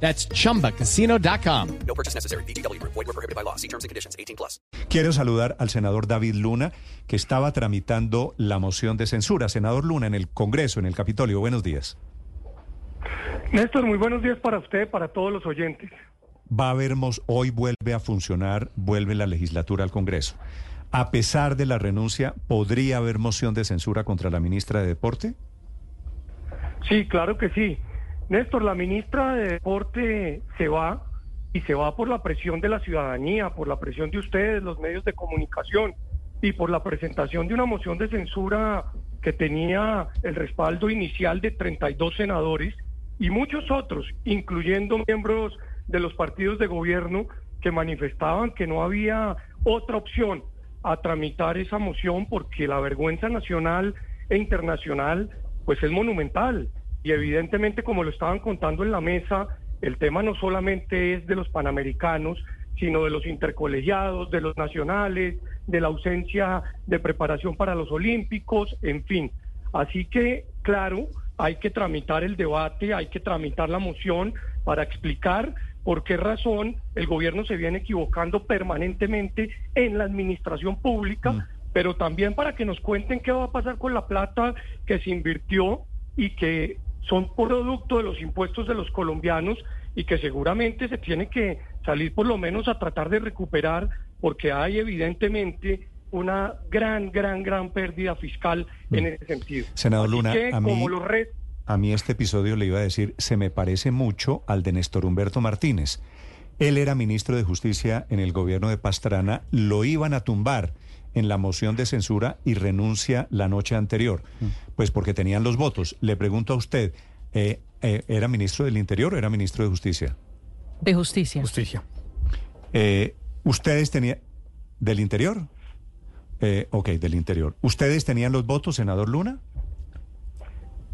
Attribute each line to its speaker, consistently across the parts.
Speaker 1: That's chumbacasino.com.
Speaker 2: No purchase necessary. BGW. Void were prohibited by law. See terms and conditions. 18 plus.
Speaker 3: Quiero saludar al senador David Luna, que estaba tramitando la moción de censura. Senador Luna, en el Congreso, en el Capitolio. Buenos días.
Speaker 4: Néstor, muy buenos días para usted, para todos los oyentes.
Speaker 3: Va a haber, hoy vuelve a funcionar, vuelve la legislatura al Congreso. A pesar de la renuncia, ¿podría haber moción de censura contra la ministra de Deporte?
Speaker 4: Sí, claro que sí. Néstor, la ministra de Deporte se va y se va por la presión de la ciudadanía, por la presión de ustedes, los medios de comunicación y por la presentación de una moción de censura que tenía el respaldo inicial de 32 senadores y muchos otros, incluyendo miembros de los partidos de gobierno que manifestaban que no había otra opción a tramitar esa moción porque la vergüenza nacional e internacional pues es monumental y evidentemente como lo estaban contando en la mesa, el tema no solamente es de los panamericanos, sino de los intercolegiados, de los nacionales, de la ausencia de preparación para los olímpicos, en fin. Así que, claro, hay que tramitar el debate, hay que tramitar la moción para explicar por qué razón el gobierno se viene equivocando permanentemente en la administración pública, pero también para que nos cuenten qué va a pasar con la plata que se invirtió y que son producto de los impuestos de los colombianos y que seguramente se tiene que salir por lo menos a tratar de recuperar porque hay evidentemente una gran, gran, gran pérdida fiscal en ese sentido.
Speaker 3: Senador Luna,
Speaker 4: que,
Speaker 3: a mí-
Speaker 4: como los re-
Speaker 3: A mí este episodio le iba a decir, se me parece mucho al de Néstor Humberto Martínez. Él era ministro de Justicia en el gobierno de Pastrana, lo iban a tumbar en la moción de censura y renuncia la noche anterior, pues porque tenían los votos. Le pregunto a usted, eh, eh, ¿era ministro del Interior o era ministro de Justicia?
Speaker 5: De justicia.
Speaker 6: Justicia.
Speaker 3: Eh, ¿Ustedes tenían... ¿Del Interior? Eh, ok, del Interior. ¿Ustedes tenían los votos, senador Luna?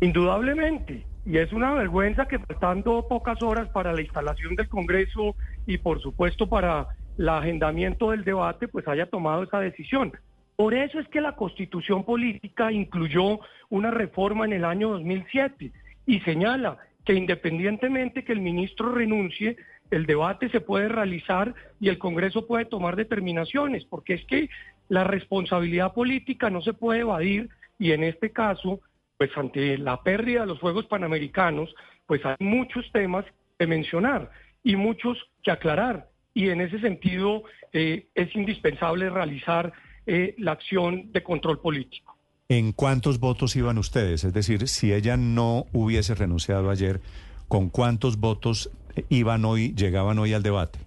Speaker 4: Indudablemente. Y es una vergüenza que faltando pocas horas para la instalación del Congreso y por supuesto para el agendamiento del debate, pues haya tomado esa decisión. Por eso es que la constitución política incluyó una reforma en el año 2007 y señala que independientemente que el ministro renuncie, el debate se puede realizar y el Congreso puede tomar determinaciones, porque es que la responsabilidad política no se puede evadir y en este caso pues ante la pérdida de los Juegos Panamericanos, pues hay muchos temas que mencionar y muchos que aclarar. Y en ese sentido eh, es indispensable realizar eh, la acción de control político.
Speaker 3: ¿En cuántos votos iban ustedes? Es decir, si ella no hubiese renunciado ayer, ¿con cuántos votos iban hoy, llegaban hoy al debate?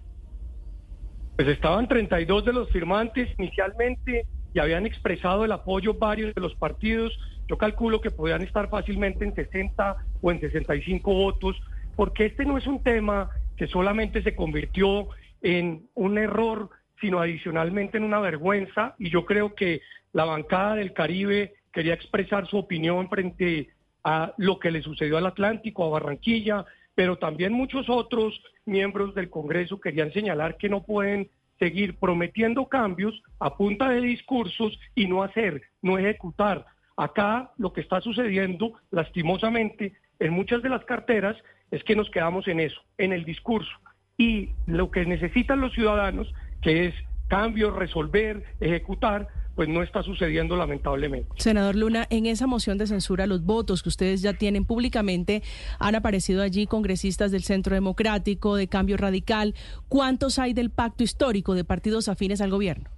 Speaker 4: Pues estaban 32 de los firmantes inicialmente y habían expresado el apoyo varios de los partidos. Yo calculo que podían estar fácilmente en 60 o en 65 votos, porque este no es un tema que solamente se convirtió en un error, sino adicionalmente en una vergüenza. Y yo creo que la bancada del Caribe quería expresar su opinión frente a lo que le sucedió al Atlántico, a Barranquilla, pero también muchos otros miembros del Congreso querían señalar que no pueden seguir prometiendo cambios a punta de discursos y no hacer, no ejecutar. Acá lo que está sucediendo, lastimosamente, en muchas de las carteras es que nos quedamos en eso, en el discurso. Y lo que necesitan los ciudadanos, que es cambios, resolver, ejecutar, pues no está sucediendo lamentablemente.
Speaker 5: Senador Luna, en esa moción de censura, los votos que ustedes ya tienen públicamente, han aparecido allí congresistas del Centro Democrático, de Cambio Radical. ¿Cuántos hay del pacto histórico de partidos afines al gobierno?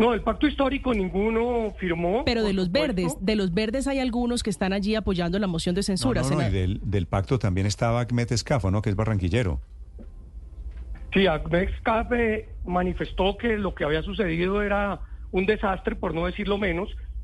Speaker 4: No, el pacto histórico ninguno firmó.
Speaker 5: Pero de los
Speaker 4: supuesto.
Speaker 5: verdes, de los verdes hay algunos que están allí apoyando la moción de censura.
Speaker 3: No, no, no, y del, del pacto también estaba Ahmed Escafo, ¿no? Que es barranquillero.
Speaker 4: Sí, Ahmed Escape manifestó que lo que había sucedido era un desastre, por no decirlo menos,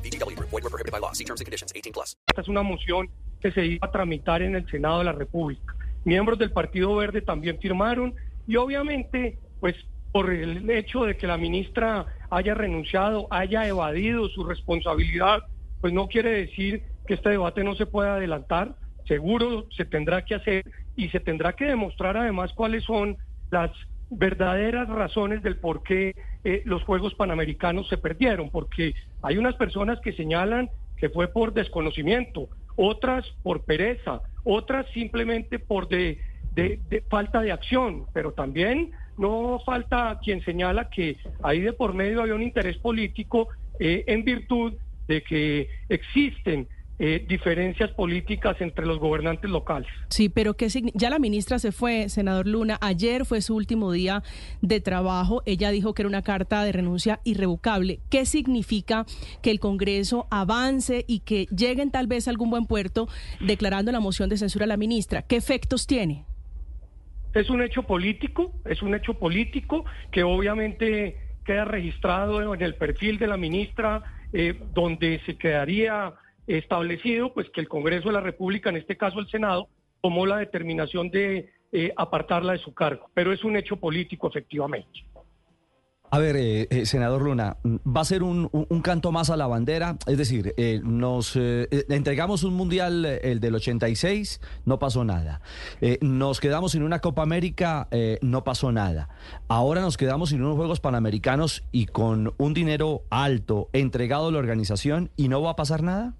Speaker 2: VGW Group. Void were prohibited by law. See terms and conditions. 18 plus.
Speaker 4: esta es una moción que se iba a tramitar en el Senado de la República. Miembros del Partido Verde también firmaron y obviamente, pues por el hecho de que la ministra haya renunciado, haya evadido su responsabilidad, pues no quiere decir que este debate no se pueda adelantar. Seguro se tendrá que hacer y se tendrá que demostrar además cuáles son las verdaderas razones del por qué eh, los Juegos Panamericanos se perdieron, porque hay unas personas que señalan que fue por desconocimiento, otras por pereza, otras simplemente por de, falta de acción, pero también no falta quien señala que ahí de por medio había un interés político eh, en virtud de que existen eh, diferencias políticas entre los gobernantes locales.
Speaker 5: Sí, pero ¿qué signi- ya la ministra se fue, senador Luna. Ayer fue su último día de trabajo. Ella dijo que era una carta de renuncia irrevocable. ¿Qué significa que el Congreso avance y que lleguen tal vez a algún buen puerto declarando la moción de censura a la ministra? ¿Qué efectos tiene?
Speaker 4: Es un hecho político, es un hecho político que obviamente queda registrado en el perfil de la ministra, eh, donde se quedaría establecido pues que el Congreso de la República, en este caso el Senado, tomó la determinación de eh, apartarla de su cargo. Pero es un hecho político, efectivamente.
Speaker 6: A ver, eh, eh, senador Luna, ¿va a ser un, canto más a la bandera? Es decir, eh, nos entregamos un mundial, el del 86, no pasó nada. Nos quedamos sin una Copa América, no pasó nada. Ahora nos quedamos sin unos Juegos Panamericanos y con un dinero alto entregado a la organización y no va a pasar nada.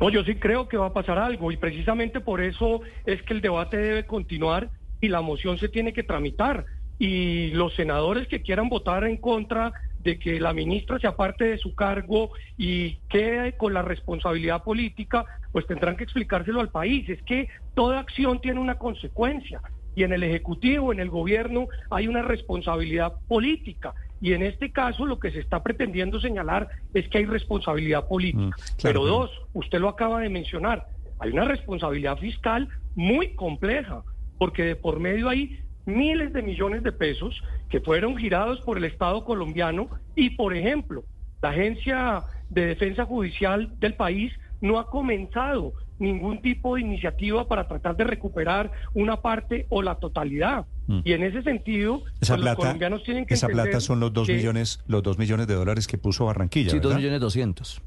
Speaker 4: No, yo sí creo que va a pasar algo y precisamente por eso es que el debate debe continuar y la moción se tiene que tramitar. Y los senadores que quieran votar en contra de que la ministra se aparte de su cargo y quede con la responsabilidad política, pues tendrán que explicárselo al país. Es que toda acción tiene una consecuencia y en el Ejecutivo, en el Gobierno, hay una responsabilidad política. Y en este caso lo que se está pretendiendo señalar es que hay responsabilidad política.
Speaker 3: Mm, claro,
Speaker 4: Pero
Speaker 3: pero-
Speaker 4: dos, usted lo acaba de mencionar, hay una responsabilidad fiscal muy compleja, porque de por medio hay miles de millones de pesos que fueron girados por el Estado colombiano y, por ejemplo, la Agencia de Defensa Judicial del país no ha comenzado ningún tipo de iniciativa para tratar de recuperar una parte o la totalidad.
Speaker 3: Mm.
Speaker 4: Y en ese sentido,
Speaker 3: Esa
Speaker 4: pues, los
Speaker 3: plata,
Speaker 4: colombianos tienen que
Speaker 3: esa plata son los dos
Speaker 4: que-
Speaker 3: millones, los dos millones de dólares que puso Barranquilla,
Speaker 6: Sí, dos millones doscientos.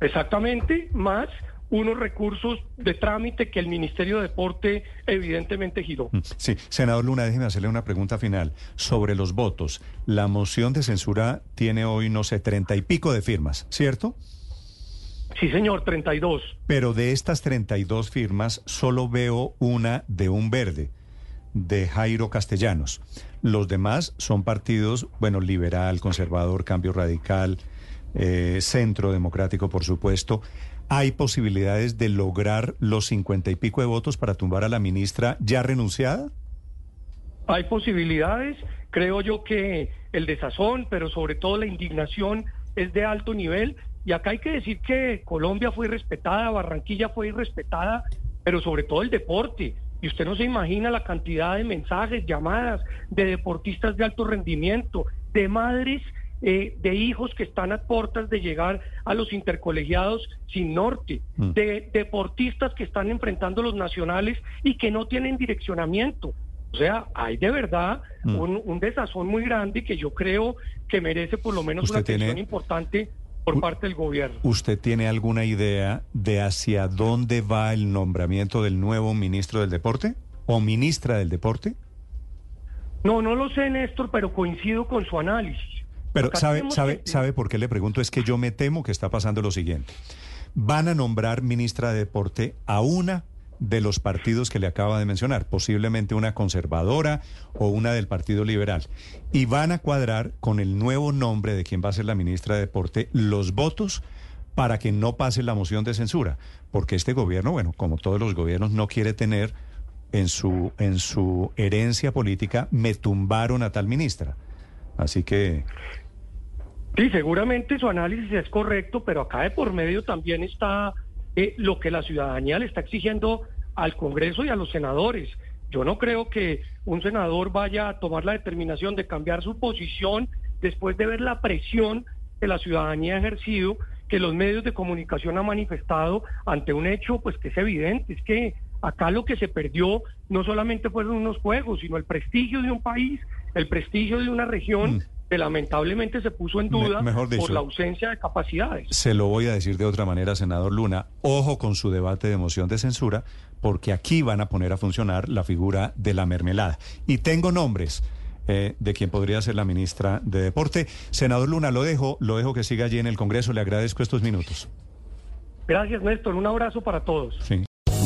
Speaker 4: Exactamente, más unos recursos de trámite que el Ministerio de Deporte evidentemente giró.
Speaker 3: Mm, Sí, senador Luna, déjeme hacerle una pregunta final sobre los votos. La moción de censura tiene hoy, no sé, treinta y pico de firmas, ¿cierto?
Speaker 4: Sí, señor, 32.
Speaker 3: Pero de estas 32 firmas, solo veo una de un verde, de Jairo Castellanos. Los demás son partidos, bueno, liberal, conservador, cambio radical, eh, centro democrático, por supuesto. ¿Hay posibilidades de lograr los cincuenta y pico de votos para tumbar a la ministra ya renunciada?
Speaker 4: Hay posibilidades, creo yo que el desazón, pero sobre todo la indignación es de alto nivel. Y acá hay que decir que Colombia fue irrespetada, Barranquilla fue irrespetada, pero sobre todo el deporte. Y usted no se imagina la cantidad de mensajes, llamadas de deportistas de alto rendimiento, de madres eh, de hijos que están a puertas de llegar a los intercolegiados sin norte,
Speaker 3: Mm.
Speaker 4: de deportistas que están enfrentando los nacionales y que no tienen direccionamiento. O sea, hay de verdad
Speaker 3: Mm.
Speaker 4: un, un desazón muy grande que yo creo que merece por lo menos
Speaker 3: ¿Usted
Speaker 4: una atención
Speaker 3: tiene-
Speaker 4: importante por parte del gobierno.
Speaker 3: ¿Usted tiene alguna idea de hacia dónde va el nombramiento del nuevo ministro del deporte o ministra del deporte?
Speaker 4: No, no lo sé, Néstor, pero coincido con su análisis.
Speaker 3: Pero
Speaker 4: Acá
Speaker 3: sabe, sabe,
Speaker 4: que-
Speaker 3: sabe por qué le pregunto, es que yo me temo que está pasando lo siguiente. Van a nombrar ministra de deporte a una de los partidos que le acaba de mencionar, posiblemente una conservadora o una del Partido Liberal. Y van a cuadrar con el nuevo nombre de quien va a ser la ministra de Deporte los votos para que no pase la moción de censura, porque este gobierno, bueno, como todos los gobiernos, no quiere tener en su, en su herencia política, me tumbaron a tal ministra. Así que...
Speaker 4: Sí, seguramente su análisis es correcto, pero acá de por medio también está eh, lo que la ciudadanía le está exigiendo al Congreso y a los senadores. Yo no creo que un senador vaya a tomar la determinación de cambiar su posición después de ver la presión que la ciudadanía ha ejercido, que los medios de comunicación han manifestado ante un hecho pues que es evidente, es que acá lo que se perdió no solamente fueron unos juegos, sino el prestigio de un país, el prestigio de una región.
Speaker 3: Mm.
Speaker 4: Que lamentablemente se puso en duda
Speaker 3: Me- mejor dicho.
Speaker 4: por la ausencia de capacidades.
Speaker 3: Se lo voy a decir de otra manera, senador Luna. Ojo con su debate de moción de censura, porque aquí van a poner a funcionar la figura de la mermelada. Y tengo nombres eh, de quien podría ser la ministra de Deporte. Senador Luna, lo dejo, lo dejo que siga allí en el Congreso. Le agradezco estos minutos.
Speaker 4: Gracias, Néstor. Un abrazo para todos.
Speaker 3: Sí.